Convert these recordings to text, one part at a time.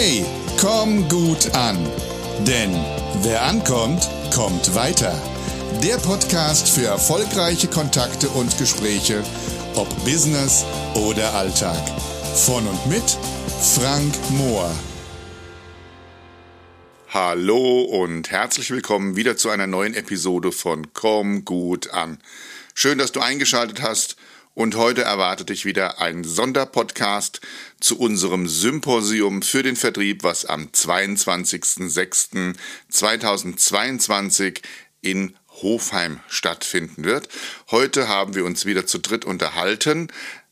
Hey, komm gut an. Denn wer ankommt, kommt weiter. Der Podcast für erfolgreiche Kontakte und Gespräche, ob Business oder Alltag. Von und mit Frank Mohr. Hallo und herzlich willkommen wieder zu einer neuen Episode von Komm gut an. Schön, dass du eingeschaltet hast und heute erwartet dich wieder ein Sonderpodcast zu unserem Symposium für den Vertrieb, was am 22.06.2022 in Hofheim stattfinden wird. Heute haben wir uns wieder zu dritt unterhalten.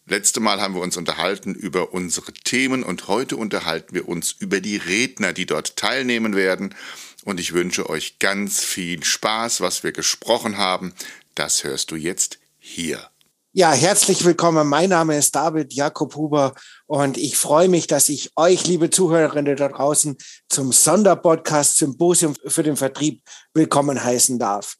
Letzte Mal haben wir uns unterhalten über unsere Themen und heute unterhalten wir uns über die Redner, die dort teilnehmen werden. Und ich wünsche euch ganz viel Spaß, was wir gesprochen haben. Das hörst du jetzt hier. Ja, herzlich willkommen. Mein Name ist David Jakob Huber und ich freue mich, dass ich euch, liebe Zuhörerinnen da draußen, zum Sonderpodcast Symposium für den Vertrieb willkommen heißen darf.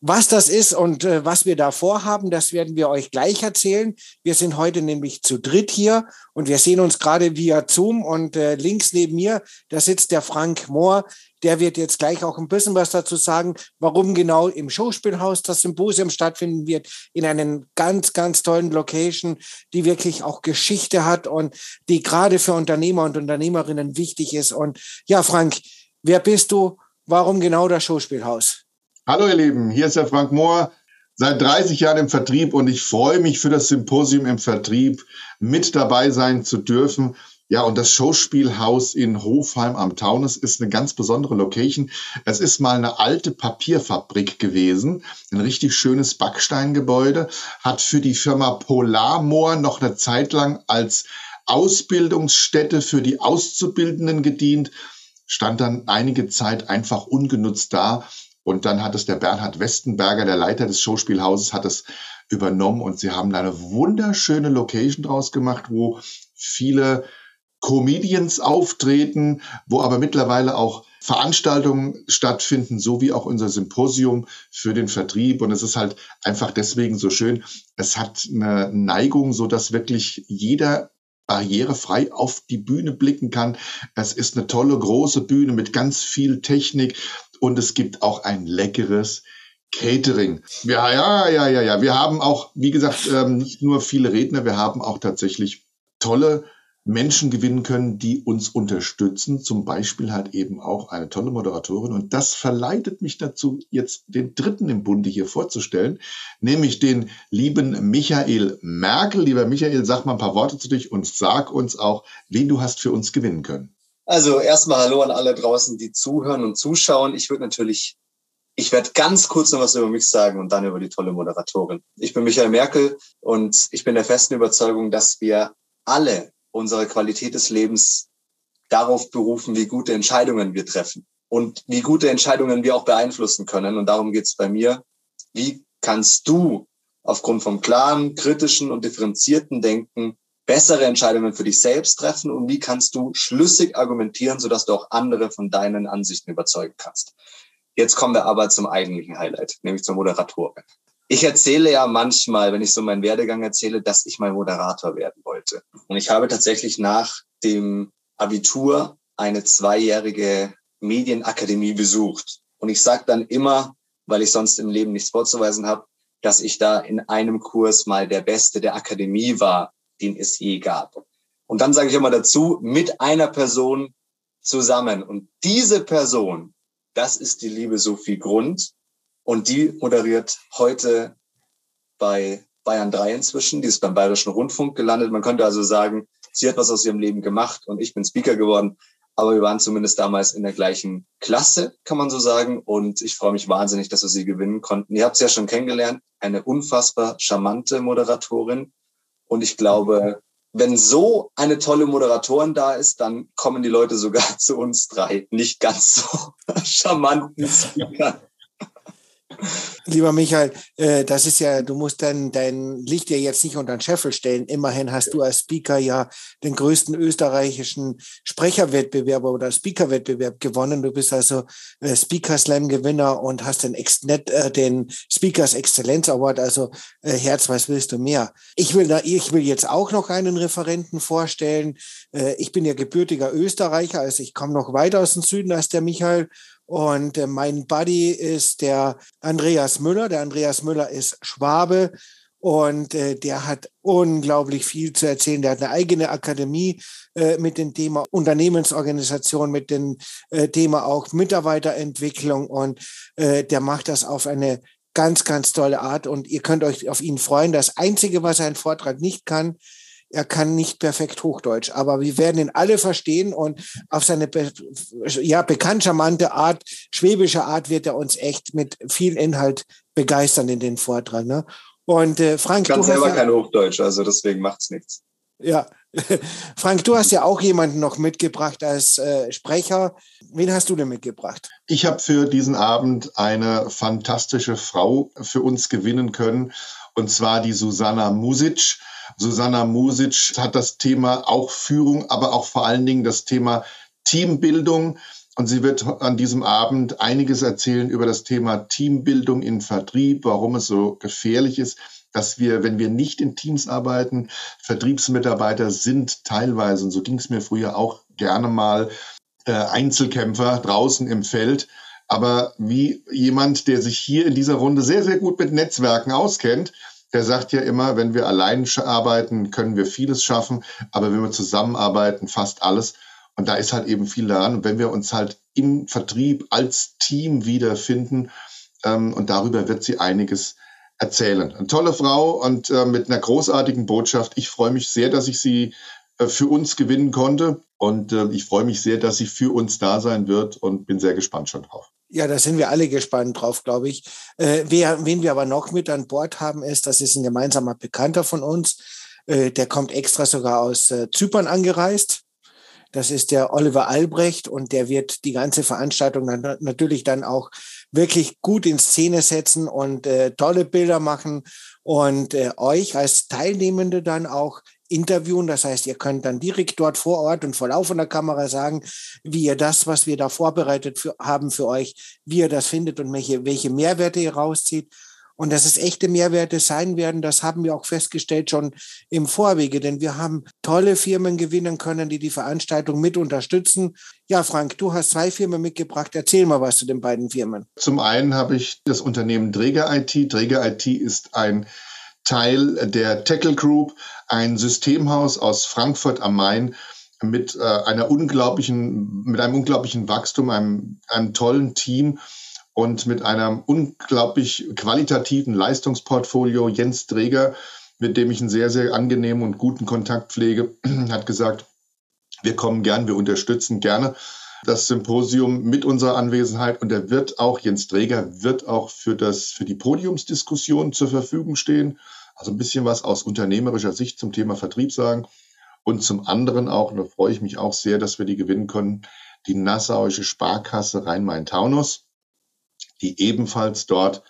Was das ist und äh, was wir da vorhaben, das werden wir euch gleich erzählen. Wir sind heute nämlich zu dritt hier und wir sehen uns gerade via Zoom und äh, links neben mir, da sitzt der Frank Mohr. Der wird jetzt gleich auch ein bisschen was dazu sagen, warum genau im Schauspielhaus das Symposium stattfinden wird, in einem ganz, ganz tollen Location, die wirklich auch Geschichte hat und die gerade für Unternehmer und Unternehmerinnen wichtig ist. Und ja, Frank, wer bist du? Warum genau das Schauspielhaus? Hallo ihr Lieben, hier ist der Frank Mohr, seit 30 Jahren im Vertrieb und ich freue mich für das Symposium im Vertrieb mit dabei sein zu dürfen. Ja, und das Schauspielhaus in Hofheim am Taunus ist eine ganz besondere Location. Es ist mal eine alte Papierfabrik gewesen, ein richtig schönes Backsteingebäude, hat für die Firma Polarmoor noch eine Zeit lang als Ausbildungsstätte für die Auszubildenden gedient, stand dann einige Zeit einfach ungenutzt da und dann hat es der Bernhard Westenberger, der Leiter des Schauspielhauses, hat es übernommen und sie haben da eine wunderschöne Location draus gemacht, wo viele Comedians auftreten, wo aber mittlerweile auch Veranstaltungen stattfinden, so wie auch unser Symposium für den Vertrieb. Und es ist halt einfach deswegen so schön. Es hat eine Neigung, so dass wirklich jeder barrierefrei auf die Bühne blicken kann. Es ist eine tolle große Bühne mit ganz viel Technik und es gibt auch ein leckeres Catering. Ja, ja, ja, ja, ja. Wir haben auch, wie gesagt, ähm, nicht nur viele Redner, wir haben auch tatsächlich tolle Menschen gewinnen können, die uns unterstützen. Zum Beispiel halt eben auch eine tolle Moderatorin. Und das verleitet mich dazu, jetzt den dritten im Bunde hier vorzustellen, nämlich den lieben Michael Merkel. Lieber Michael, sag mal ein paar Worte zu dich und sag uns auch, wen du hast für uns gewinnen können. Also erstmal Hallo an alle draußen, die zuhören und zuschauen. Ich würde natürlich, ich werde ganz kurz noch was über mich sagen und dann über die tolle Moderatorin. Ich bin Michael Merkel und ich bin der festen Überzeugung, dass wir alle unsere Qualität des Lebens darauf berufen, wie gute Entscheidungen wir treffen und wie gute Entscheidungen wir auch beeinflussen können. Und darum geht es bei mir. Wie kannst du aufgrund vom klaren, kritischen und differenzierten Denken bessere Entscheidungen für dich selbst treffen und wie kannst du schlüssig argumentieren, sodass du auch andere von deinen Ansichten überzeugen kannst. Jetzt kommen wir aber zum eigentlichen Highlight, nämlich zur Moderatorin. Ich erzähle ja manchmal, wenn ich so meinen Werdegang erzähle, dass ich mal Moderator werden wollte. Und ich habe tatsächlich nach dem Abitur eine zweijährige Medienakademie besucht. Und ich sage dann immer, weil ich sonst im Leben nichts vorzuweisen habe, dass ich da in einem Kurs mal der Beste der Akademie war, den es je gab. Und dann sage ich immer dazu, mit einer Person zusammen. Und diese Person, das ist die liebe Sophie Grund. Und die moderiert heute bei Bayern 3 inzwischen. Die ist beim Bayerischen Rundfunk gelandet. Man könnte also sagen, sie hat was aus ihrem Leben gemacht und ich bin Speaker geworden. Aber wir waren zumindest damals in der gleichen Klasse, kann man so sagen. Und ich freue mich wahnsinnig, dass wir sie gewinnen konnten. Ihr habt sie ja schon kennengelernt. Eine unfassbar charmante Moderatorin. Und ich glaube, wenn so eine tolle Moderatorin da ist, dann kommen die Leute sogar zu uns drei. Nicht ganz so charmanten Speakern. Lieber Michael, äh, das ist ja, du musst dein, dein Licht ja jetzt nicht unter den Scheffel stellen. Immerhin hast du als Speaker ja den größten österreichischen Sprecherwettbewerb oder Speakerwettbewerb gewonnen. Du bist also äh, Speaker Slam Gewinner und hast den, Ex net, äh, den Speakers Exzellenz Award. Also Herz, was willst du mehr? Ich will da, ich will jetzt auch noch einen Referenten vorstellen. Ich bin ja gebürtiger Österreicher, also ich komme noch weiter aus dem Süden als der Michael und äh, mein Buddy ist der Andreas Müller. Der Andreas Müller ist Schwabe und äh, der hat unglaublich viel zu erzählen. Der hat eine eigene Akademie äh, mit dem Thema Unternehmensorganisation, mit dem äh, Thema auch Mitarbeiterentwicklung und äh, der macht das auf eine ganz, ganz tolle Art und ihr könnt euch auf ihn freuen. Das Einzige, was ein Vortrag nicht kann, er kann nicht perfekt Hochdeutsch, aber wir werden ihn alle verstehen und auf seine be ja, bekannt charmante Art, schwäbische Art wird er uns echt mit viel Inhalt begeistern in den Vortrag. Ne? Und äh, Frank, ich kann selber ja, kein Hochdeutsch, also deswegen macht's nichts. Ja, Frank, du hast ja auch jemanden noch mitgebracht als äh, Sprecher. Wen hast du denn mitgebracht? Ich habe für diesen Abend eine fantastische Frau für uns gewinnen können, und zwar die Susanna Music. Susanna Music hat das Thema auch Führung, aber auch vor allen Dingen das Thema Teambildung. Und sie wird an diesem Abend einiges erzählen über das Thema Teambildung in Vertrieb, warum es so gefährlich ist, dass wir, wenn wir nicht in Teams arbeiten, Vertriebsmitarbeiter sind teilweise, und so ging es mir früher auch gerne mal, äh, Einzelkämpfer draußen im Feld. Aber wie jemand, der sich hier in dieser Runde sehr, sehr gut mit Netzwerken auskennt, der sagt ja immer, wenn wir allein arbeiten, können wir vieles schaffen, aber wenn wir zusammenarbeiten, fast alles. Und da ist halt eben viel daran. Und wenn wir uns halt im Vertrieb als Team wiederfinden, ähm, und darüber wird sie einiges erzählen. Eine tolle Frau und äh, mit einer großartigen Botschaft. Ich freue mich sehr, dass ich sie äh, für uns gewinnen konnte. Und äh, ich freue mich sehr, dass sie für uns da sein wird und bin sehr gespannt schon drauf. Ja, da sind wir alle gespannt drauf, glaube ich. Äh, wer, wen wir aber noch mit an Bord haben, ist, das ist ein gemeinsamer Bekannter von uns. Äh, der kommt extra sogar aus äh, Zypern angereist. Das ist der Oliver Albrecht und der wird die ganze Veranstaltung dann natürlich dann auch wirklich gut in Szene setzen und äh, tolle Bilder machen und äh, euch als Teilnehmende dann auch interviewen. Das heißt, ihr könnt dann direkt dort vor Ort und vor laufender Kamera sagen, wie ihr das, was wir da vorbereitet für, haben für euch, wie ihr das findet und welche, welche Mehrwerte ihr rauszieht. Und dass es echte Mehrwerte sein werden, das haben wir auch festgestellt schon im Vorwege, denn wir haben tolle Firmen gewinnen können, die die Veranstaltung mit unterstützen. Ja, Frank, du hast zwei Firmen mitgebracht. Erzähl mal was zu den beiden Firmen. Zum einen habe ich das Unternehmen Träger IT. Träger IT ist ein Teil der Tackle Group, ein Systemhaus aus Frankfurt am Main mit äh, einer unglaublichen, mit einem unglaublichen Wachstum, einem, einem tollen Team und mit einem unglaublich qualitativen Leistungsportfolio. Jens Träger, mit dem ich einen sehr, sehr angenehmen und guten Kontakt pflege, hat gesagt, wir kommen gern, wir unterstützen gerne das Symposium mit unserer Anwesenheit und er wird auch, Jens Träger wird auch für das, für die Podiumsdiskussion zur Verfügung stehen. Also ein bisschen was aus unternehmerischer Sicht zum Thema Vertrieb sagen. Und zum anderen auch, und da freue ich mich auch sehr, dass wir die gewinnen können, die Nassauische Sparkasse Rhein-Main-Taunus, die ebenfalls dort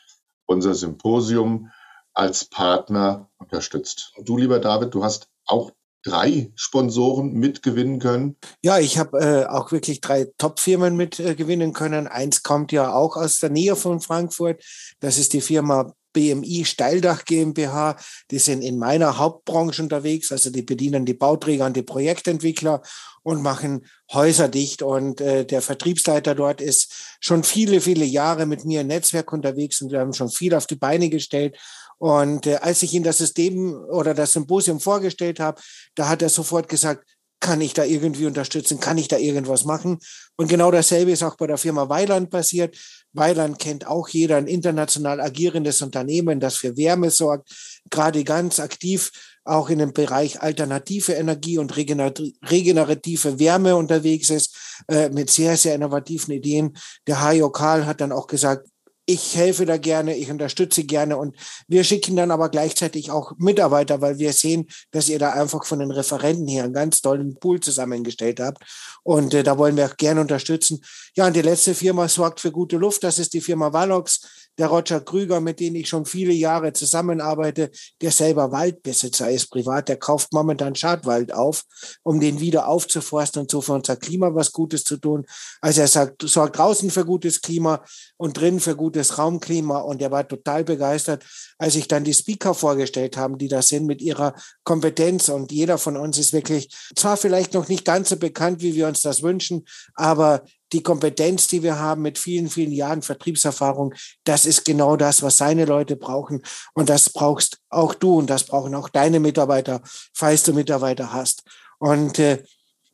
unser Symposium als Partner unterstützt. Und du, lieber David, du hast auch drei Sponsoren mitgewinnen können? Ja, ich habe äh, auch wirklich drei Top-Firmen mitgewinnen äh, können. Eins kommt ja auch aus der Nähe von Frankfurt. Das ist die Firma BMI Steildach GmbH. Die sind in meiner Hauptbranche unterwegs. Also die bedienen die Bauträger und die Projektentwickler und machen Häuser dicht. Und äh, der Vertriebsleiter dort ist schon viele, viele Jahre mit mir im Netzwerk unterwegs und wir haben schon viel auf die Beine gestellt. Und äh, als ich ihm das System oder das Symposium vorgestellt habe, da hat er sofort gesagt, kann ich da irgendwie unterstützen? Kann ich da irgendwas machen? Und genau dasselbe ist auch bei der Firma Weiland passiert. Weiland kennt auch jeder ein international agierendes Unternehmen, das für Wärme sorgt, gerade ganz aktiv auch in dem Bereich alternative Energie und regenerative Wärme unterwegs ist, äh, mit sehr, sehr innovativen Ideen. Der Hajo Karl hat dann auch gesagt, ich helfe da gerne, ich unterstütze gerne und wir schicken dann aber gleichzeitig auch Mitarbeiter, weil wir sehen, dass ihr da einfach von den Referenten hier einen ganz tollen Pool zusammengestellt habt und äh, da wollen wir auch gerne unterstützen. Ja, und die letzte Firma sorgt für gute Luft, das ist die Firma Valox. Der Roger Krüger, mit dem ich schon viele Jahre zusammenarbeite, der selber Waldbesitzer ist privat, der kauft momentan Schadwald auf, um den wieder aufzuforsten und so für unser Klima was Gutes zu tun. Also er sagt, sorgt draußen für gutes Klima und drin für gutes Raumklima und er war total begeistert, als ich dann die Speaker vorgestellt haben, die da sind mit ihrer Kompetenz und jeder von uns ist wirklich zwar vielleicht noch nicht ganz so bekannt, wie wir uns das wünschen, aber die Kompetenz, die wir haben mit vielen, vielen Jahren Vertriebserfahrung, das ist genau das, was seine Leute brauchen. Und das brauchst auch du und das brauchen auch deine Mitarbeiter, falls du Mitarbeiter hast. Und äh,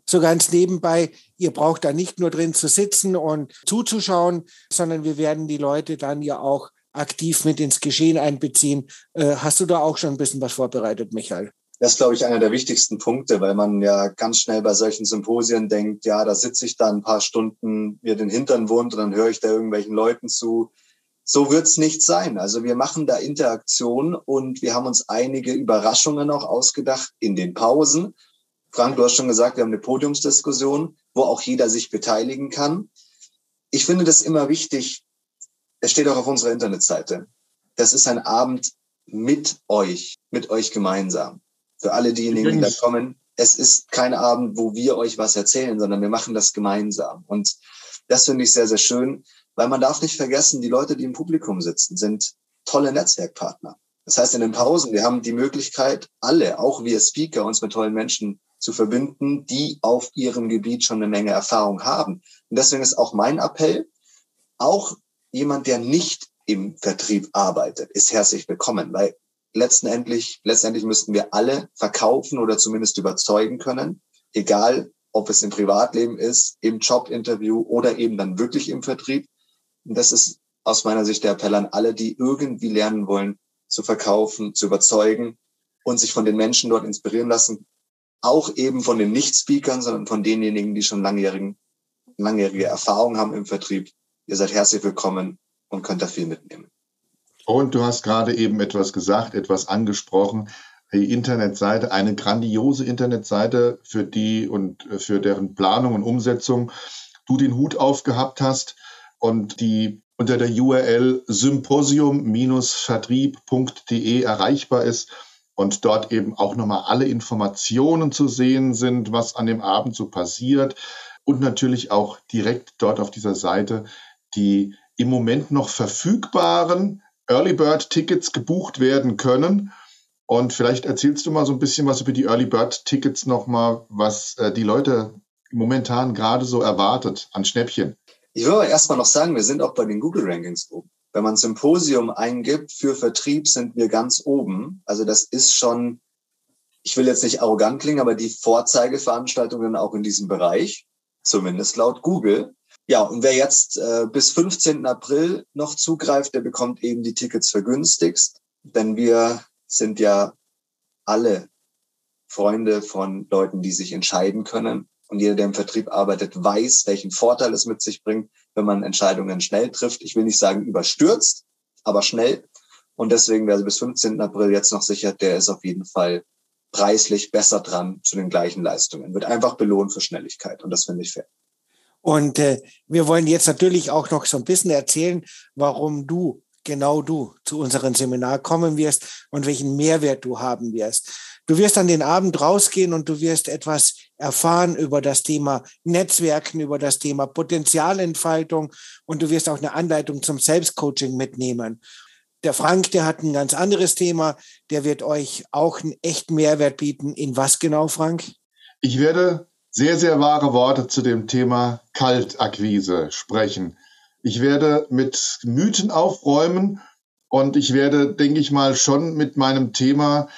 so ganz nebenbei, ihr braucht da nicht nur drin zu sitzen und zuzuschauen, sondern wir werden die Leute dann ja auch aktiv mit ins Geschehen einbeziehen. Äh, hast du da auch schon ein bisschen was vorbereitet, Michael? Das ist, glaube ich, einer der wichtigsten Punkte, weil man ja ganz schnell bei solchen Symposien denkt, ja, da sitze ich da ein paar Stunden, mir den Hintern wund und dann höre ich da irgendwelchen Leuten zu. So wird's nicht sein. Also wir machen da Interaktion und wir haben uns einige Überraschungen auch ausgedacht in den Pausen. Frank, du hast schon gesagt, wir haben eine Podiumsdiskussion, wo auch jeder sich beteiligen kann. Ich finde das immer wichtig. Es steht auch auf unserer Internetseite. Das ist ein Abend mit euch, mit euch gemeinsam für alle diejenigen, die da kommen. Es ist kein Abend, wo wir euch was erzählen, sondern wir machen das gemeinsam. Und das finde ich sehr, sehr schön, weil man darf nicht vergessen, die Leute, die im Publikum sitzen, sind tolle Netzwerkpartner. Das heißt, in den Pausen, wir haben die Möglichkeit, alle, auch wir Speaker, uns mit tollen Menschen zu verbinden, die auf ihrem Gebiet schon eine Menge Erfahrung haben. Und deswegen ist auch mein Appell, auch jemand, der nicht im Vertrieb arbeitet, ist herzlich willkommen, weil letztendlich, letztendlich müssten wir alle verkaufen oder zumindest überzeugen können, egal ob es im Privatleben ist, im Jobinterview oder eben dann wirklich im Vertrieb. Und das ist aus meiner Sicht der Appell an alle, die irgendwie lernen wollen, zu verkaufen, zu überzeugen und sich von den Menschen dort inspirieren lassen. Auch eben von den Nicht-Speakern, sondern von denjenigen, die schon langjährigen, langjährige Erfahrung haben im Vertrieb. Ihr seid herzlich willkommen und könnt da viel mitnehmen. Und du hast gerade eben etwas gesagt, etwas angesprochen. Die Internetseite, eine grandiose Internetseite, für die und für deren Planung und Umsetzung du den Hut aufgehabt hast und die unter der URL symposium-vertrieb.de erreichbar ist und dort eben auch nochmal alle Informationen zu sehen sind, was an dem Abend so passiert und natürlich auch direkt dort auf dieser Seite die im Moment noch verfügbaren Early Bird Tickets gebucht werden können. Und vielleicht erzählst du mal so ein bisschen was über die Early Bird Tickets nochmal, was äh, die Leute momentan gerade so erwartet an Schnäppchen. Ich würde erstmal noch sagen, wir sind auch bei den Google Rankings oben. Wenn man Symposium eingibt für Vertrieb, sind wir ganz oben. Also das ist schon, ich will jetzt nicht arrogant klingen, aber die Vorzeigeveranstaltungen auch in diesem Bereich, zumindest laut Google. Ja, und wer jetzt äh, bis 15. April noch zugreift, der bekommt eben die Tickets vergünstigst. Denn wir sind ja alle Freunde von Leuten, die sich entscheiden können. Und jeder, der im Vertrieb arbeitet, weiß, welchen Vorteil es mit sich bringt, wenn man Entscheidungen schnell trifft. Ich will nicht sagen überstürzt, aber schnell. Und deswegen, wer bis 15. April jetzt noch sichert, der ist auf jeden Fall preislich besser dran zu den gleichen Leistungen. Wird einfach belohnt für Schnelligkeit. Und das finde ich fair. Und äh, wir wollen jetzt natürlich auch noch so ein bisschen erzählen, warum du, genau du, zu unserem Seminar kommen wirst und welchen Mehrwert du haben wirst. Du wirst an den Abend rausgehen und du wirst etwas erfahren über das Thema Netzwerken, über das Thema Potenzialentfaltung und du wirst auch eine Anleitung zum Selbstcoaching mitnehmen. Der Frank, der hat ein ganz anderes Thema, der wird euch auch einen echten Mehrwert bieten. In was genau, Frank? Ich werde sehr, sehr wahre Worte zu dem Thema Kaltakquise sprechen. Ich werde mit Mythen aufräumen und ich werde, denke ich mal, schon mit meinem Thema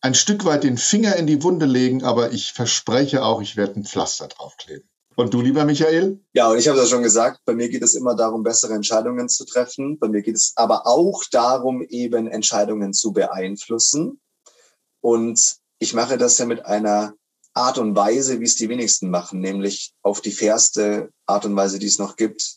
ein Stück weit den Finger in die Wunde legen, aber ich verspreche auch, ich werde ein Pflaster draufkleben. Und du, lieber Michael? Ja, und ich habe das schon gesagt, bei mir geht es immer darum, bessere Entscheidungen zu treffen. Bei mir geht es aber auch darum, eben Entscheidungen zu beeinflussen. Und ich mache das ja mit einer Art und Weise, wie es die wenigsten machen, nämlich auf die fairste Art und Weise, die es noch gibt,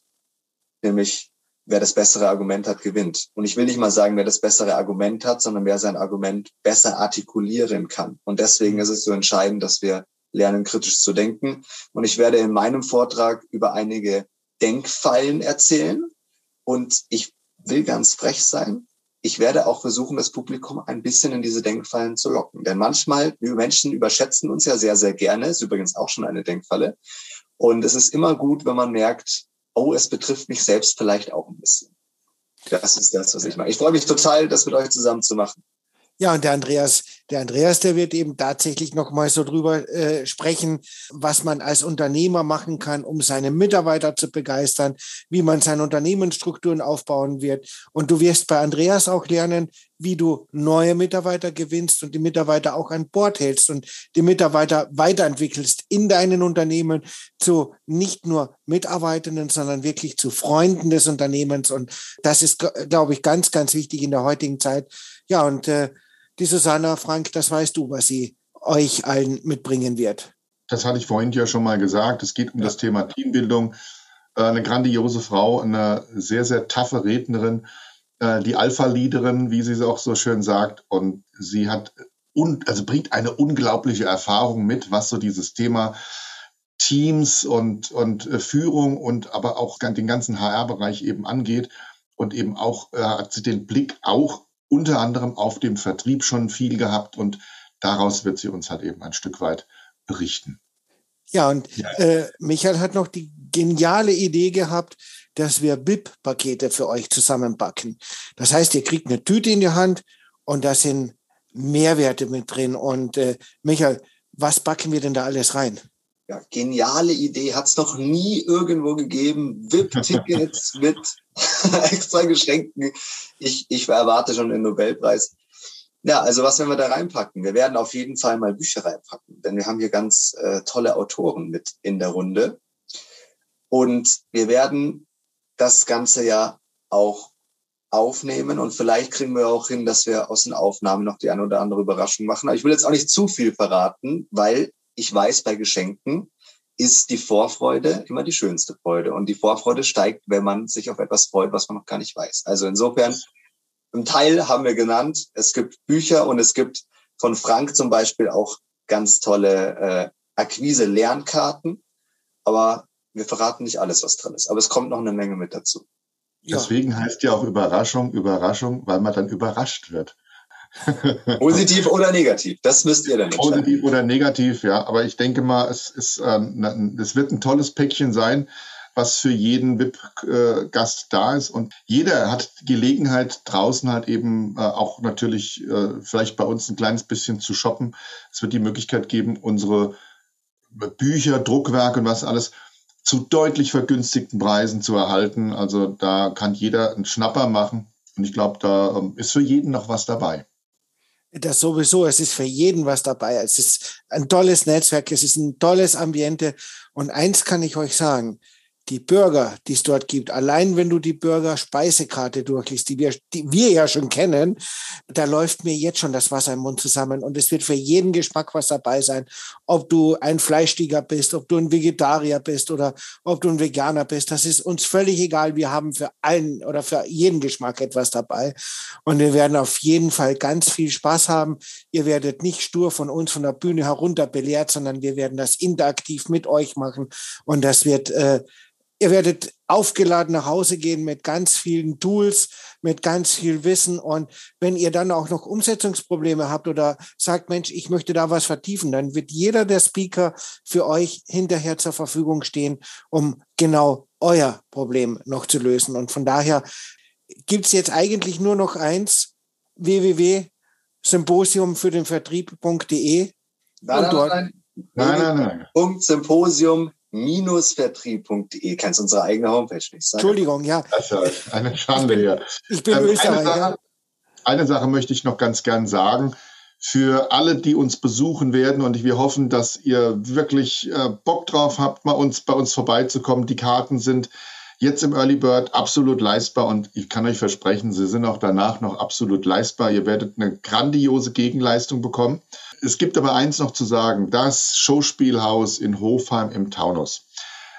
nämlich wer das bessere Argument hat, gewinnt. Und ich will nicht mal sagen, wer das bessere Argument hat, sondern wer sein Argument besser artikulieren kann. Und deswegen ist es so entscheidend, dass wir lernen, kritisch zu denken. Und ich werde in meinem Vortrag über einige Denkfallen erzählen. Und ich will ganz frech sein. Ich werde auch versuchen, das Publikum ein bisschen in diese Denkfallen zu locken. Denn manchmal, wir Menschen überschätzen uns ja sehr, sehr gerne. Ist übrigens auch schon eine Denkfalle. Und es ist immer gut, wenn man merkt, oh, es betrifft mich selbst vielleicht auch ein bisschen. Das ist das, was ich mache. Ich freue mich total, das mit euch zusammen zu machen. Ja, und der Andreas, der Andreas, der wird eben tatsächlich noch mal so drüber äh, sprechen, was man als Unternehmer machen kann, um seine Mitarbeiter zu begeistern, wie man seine Unternehmensstrukturen aufbauen wird. Und du wirst bei Andreas auch lernen, wie du neue Mitarbeiter gewinnst und die Mitarbeiter auch an Bord hältst und die Mitarbeiter weiterentwickelst in deinen Unternehmen zu nicht nur Mitarbeitenden, sondern wirklich zu Freunden des Unternehmens. Und das ist, glaube ich, ganz, ganz wichtig in der heutigen Zeit. Ja, und äh, die Susanna Frank, das weißt du, was sie euch allen mitbringen wird. Das hatte ich vorhin ja schon mal gesagt. Es geht um ja. das Thema Teambildung. Äh, eine grandiose Frau, eine sehr, sehr taffe Rednerin, äh, die Alpha-Leaderin, wie sie es auch so schön sagt. Und sie hat, und, also bringt eine unglaubliche Erfahrung mit, was so dieses Thema Teams und, und äh, Führung und aber auch den ganzen HR-Bereich eben angeht. Und eben auch hat sie den Blick auch unter anderem auf dem Vertrieb schon viel gehabt und daraus wird sie uns halt eben ein Stück weit berichten. Ja, und ja. Äh, Michael hat noch die geniale Idee gehabt, dass wir BIP-Pakete für euch zusammenbacken. Das heißt, ihr kriegt eine Tüte in die Hand und da sind Mehrwerte mit drin. Und äh, Michael, was backen wir denn da alles rein? Ja, geniale Idee, hat es noch nie irgendwo gegeben. VIP-Tickets mit extra Geschenken. Ich, ich erwarte schon den Nobelpreis. Ja, also was werden wir da reinpacken? Wir werden auf jeden Fall mal Bücher reinpacken, denn wir haben hier ganz äh, tolle Autoren mit in der Runde. Und wir werden das Ganze ja auch aufnehmen und vielleicht kriegen wir auch hin, dass wir aus den Aufnahmen noch die eine oder andere Überraschung machen. Aber ich will jetzt auch nicht zu viel verraten, weil ich weiß, bei Geschenken ist die Vorfreude immer die schönste Freude. Und die Vorfreude steigt, wenn man sich auf etwas freut, was man noch gar nicht weiß. Also insofern, im Teil haben wir genannt, es gibt Bücher und es gibt von Frank zum Beispiel auch ganz tolle äh, Akquise-Lernkarten. Aber wir verraten nicht alles, was drin ist. Aber es kommt noch eine Menge mit dazu. Deswegen heißt ja auch Überraschung, Überraschung, weil man dann überrascht wird. Positiv oder negativ, das müsst ihr dann entscheiden. Positiv oder negativ, ja. Aber ich denke mal, es, ist, ähm, es wird ein tolles Päckchen sein, was für jeden VIP-Gast da ist. Und jeder hat Gelegenheit, draußen halt eben äh, auch natürlich äh, vielleicht bei uns ein kleines bisschen zu shoppen. Es wird die Möglichkeit geben, unsere Bücher, Druckwerke und was alles zu deutlich vergünstigten Preisen zu erhalten. Also da kann jeder einen Schnapper machen. Und ich glaube, da ähm, ist für jeden noch was dabei. Das sowieso, es ist für jeden was dabei. Es ist ein tolles Netzwerk, es ist ein tolles Ambiente. Und eins kann ich euch sagen, die Burger, die es dort gibt, allein wenn du die Burger-Speisekarte durchliest, die wir, die wir ja schon kennen, da läuft mir jetzt schon das Wasser im Mund zusammen. Und es wird für jeden Geschmack was dabei sein. Ob du ein Fleischtiger bist, ob du ein Vegetarier bist oder ob du ein Veganer bist, das ist uns völlig egal. Wir haben für allen oder für jeden Geschmack etwas dabei. Und wir werden auf jeden Fall ganz viel Spaß haben. Ihr werdet nicht stur von uns von der Bühne herunter belehrt, sondern wir werden das interaktiv mit euch machen. Und das wird, äh, Ihr werdet aufgeladen nach Hause gehen mit ganz vielen Tools, mit ganz viel Wissen. Und wenn ihr dann auch noch Umsetzungsprobleme habt oder sagt, Mensch, ich möchte da was vertiefen, dann wird jeder der Speaker für euch hinterher zur Verfügung stehen, um genau euer Problem noch zu lösen. Und von daher gibt es jetzt eigentlich nur noch eins, www.symposium für den Vertrieb.de. Nein, nein, nein, nein, nein. Punkt Symposium vertrieb.de. Kennst unsere eigene Homepage nicht. Sag Entschuldigung, ja. Das ist eine Schande hier. Ich bin ähm, Österreicher. Eine Sache, eine Sache möchte ich noch ganz gern sagen. Für alle, die uns besuchen werden und wir hoffen, dass ihr wirklich äh, Bock drauf habt, mal uns bei uns vorbeizukommen. Die Karten sind jetzt im Early Bird absolut leistbar und ich kann euch versprechen, sie sind auch danach noch absolut leistbar. Ihr werdet eine grandiose Gegenleistung bekommen. Es gibt aber eins noch zu sagen. Das Showspielhaus in Hofheim im Taunus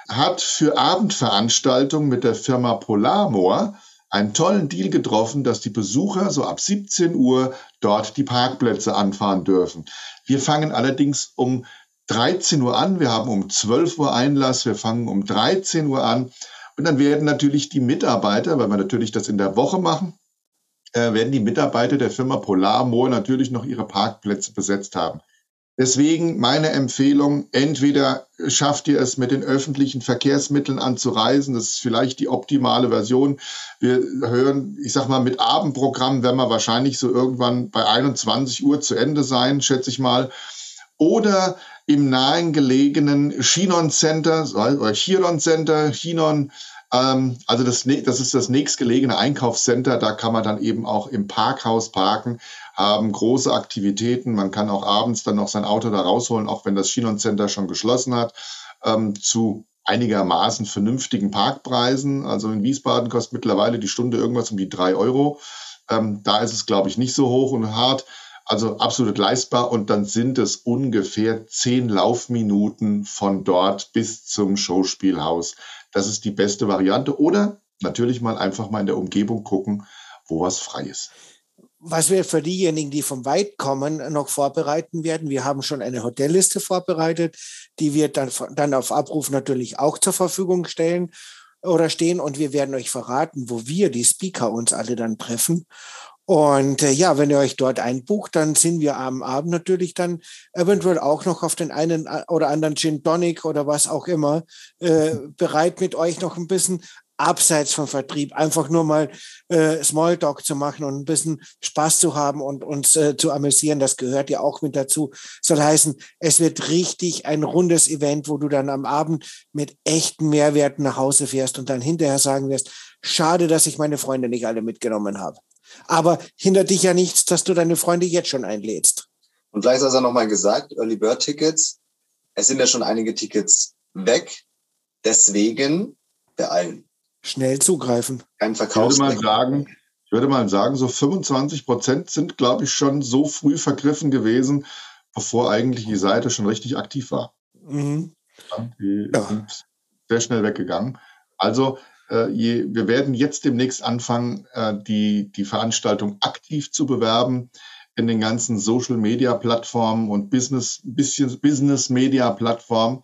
hat für Abendveranstaltungen mit der Firma Polarmoor einen tollen Deal getroffen, dass die Besucher so ab 17 Uhr dort die Parkplätze anfahren dürfen. Wir fangen allerdings um 13 Uhr an. Wir haben um 12 Uhr Einlass. Wir fangen um 13 Uhr an. Und dann werden natürlich die Mitarbeiter, weil wir natürlich das in der Woche machen, äh, werden die Mitarbeiter der Firma Polarmoor natürlich noch ihre Parkplätze besetzt haben. Deswegen meine Empfehlung, entweder schafft ihr es mit den öffentlichen Verkehrsmitteln anzureisen, das ist vielleicht die optimale Version. Wir hören, ich sag mal, mit Abendprogramm werden wir wahrscheinlich so irgendwann bei 21 Uhr zu Ende sein, schätze ich mal. Oder im nahen gelegenen Chinon Center oder Chiron Center, Chinon, ähm, also das, das ist das nächstgelegene Einkaufscenter, da kann man dann eben auch im Parkhaus parken haben große Aktivitäten. Man kann auch abends dann noch sein Auto da rausholen, auch wenn das Chinon Center schon geschlossen hat, ähm, zu einigermaßen vernünftigen Parkpreisen. Also in Wiesbaden kostet mittlerweile die Stunde irgendwas um die drei Euro. Ähm, da ist es, glaube ich, nicht so hoch und hart. Also absolut leistbar. Und dann sind es ungefähr zehn Laufminuten von dort bis zum Showspielhaus. Das ist die beste Variante. Oder natürlich mal einfach mal in der Umgebung gucken, wo was frei ist was wir für diejenigen, die vom Weit kommen, noch vorbereiten werden. Wir haben schon eine Hotelliste vorbereitet, die wir dann, dann auf Abruf natürlich auch zur Verfügung stellen oder stehen. Und wir werden euch verraten, wo wir, die Speaker, uns alle dann treffen. Und äh, ja, wenn ihr euch dort einbucht, dann sind wir am Abend natürlich dann eventuell auch noch auf den einen äh, oder anderen Gin Tonic oder was auch immer äh, bereit, mit euch noch ein bisschen abseits vom Vertrieb, einfach nur mal äh, Smalltalk zu machen und ein bisschen Spaß zu haben und uns äh, zu amüsieren, das gehört ja auch mit dazu. Soll heißen, es wird richtig ein rundes Event, wo du dann am Abend mit echten Mehrwerten nach Hause fährst und dann hinterher sagen wirst, schade, dass ich meine Freunde nicht alle mitgenommen habe. Aber hindert dich ja nichts, dass du deine Freunde jetzt schon einlädst. Und vielleicht hast du noch mal gesagt, Early Bird Tickets, es sind ja schon einige Tickets weg. Deswegen beeilen schnell zugreifen. Kein Verkauf. Ich würde mal sagen, ich würde mal sagen, so 25 Prozent sind, glaube ich, schon so früh vergriffen gewesen, bevor eigentlich die Seite schon richtig aktiv war. Mhm. Die ja. sind sehr schnell weggegangen. Also je, wir werden jetzt demnächst anfangen, äh, die, die Veranstaltung aktiv zu bewerben in den ganzen Social Media Plattformen und Business, bisschen Business Media Plattformen.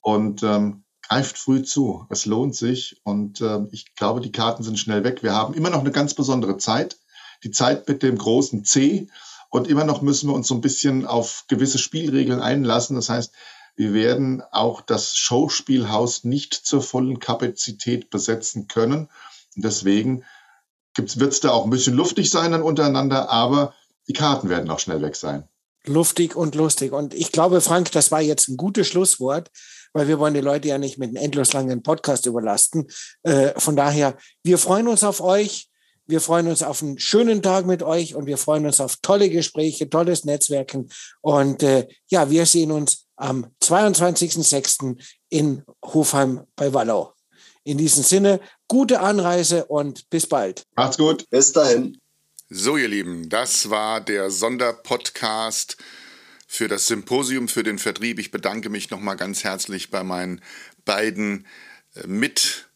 Und ähm, greift früh zu. Es lohnt sich und äh, ich glaube, die Karten sind schnell weg. Wir haben immer noch eine ganz besondere Zeit, die Zeit mit dem großen C und immer noch müssen wir uns so ein bisschen auf gewisse Spielregeln einlassen. Das heißt, wir werden auch das Showspielhaus nicht zur vollen Kapazität besetzen können. Und deswegen wird es da auch ein bisschen luftig sein dann untereinander, aber die Karten werden auch schnell weg sein. Luftig und lustig. Und ich glaube, Frank, das war jetzt ein gutes Schlusswort weil wir wollen die Leute ja nicht mit einem endlos langen Podcast überlasten. Äh, von daher, wir freuen uns auf euch. Wir freuen uns auf einen schönen Tag mit euch und wir freuen uns auf tolle Gespräche, tolles Netzwerken. Und äh, ja, wir sehen uns am 22.06. in Hofheim bei Wallau. In diesem Sinne, gute Anreise und bis bald. Macht's gut. Bis dahin. So, ihr Lieben, das war der Sonderpodcast für das Symposium für den Vertrieb. Ich bedanke mich nochmal ganz herzlich bei meinen beiden äh, mit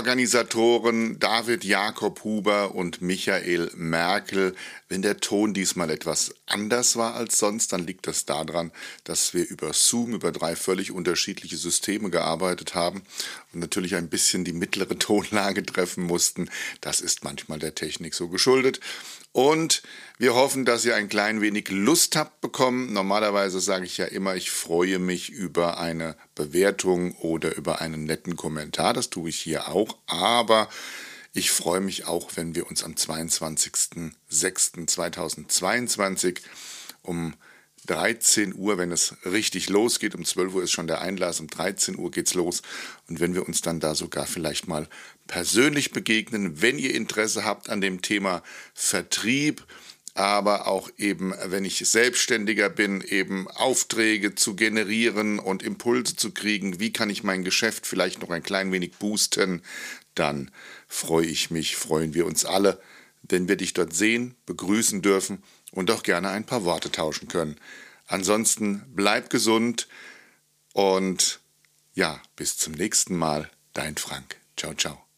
Organisatoren David Jakob Huber und Michael Merkel. Wenn der Ton diesmal etwas anders war als sonst, dann liegt das daran, dass wir über Zoom, über drei völlig unterschiedliche Systeme gearbeitet haben und natürlich ein bisschen die mittlere Tonlage treffen mussten. Das ist manchmal der Technik so geschuldet. Und wir hoffen, dass ihr ein klein wenig Lust habt bekommen. Normalerweise sage ich ja immer, ich freue mich über eine Bewertung oder über einen netten Kommentar. Das tue ich hier auch. Aber ich freue mich auch, wenn wir uns am 22.06.2022 um 13 Uhr, wenn es richtig losgeht. Um 12 Uhr ist schon der Einlass, um 13 Uhr geht's los. Und wenn wir uns dann da sogar vielleicht mal persönlich begegnen, wenn ihr Interesse habt an dem Thema Vertrieb, aber auch eben, wenn ich Selbstständiger bin, eben Aufträge zu generieren und Impulse zu kriegen, wie kann ich mein Geschäft vielleicht noch ein klein wenig boosten, dann freue ich mich, freuen wir uns alle, wenn wir dich dort sehen, begrüßen dürfen und auch gerne ein paar Worte tauschen können. Ansonsten bleib gesund und ja, bis zum nächsten Mal, dein Frank. Ciao, ciao.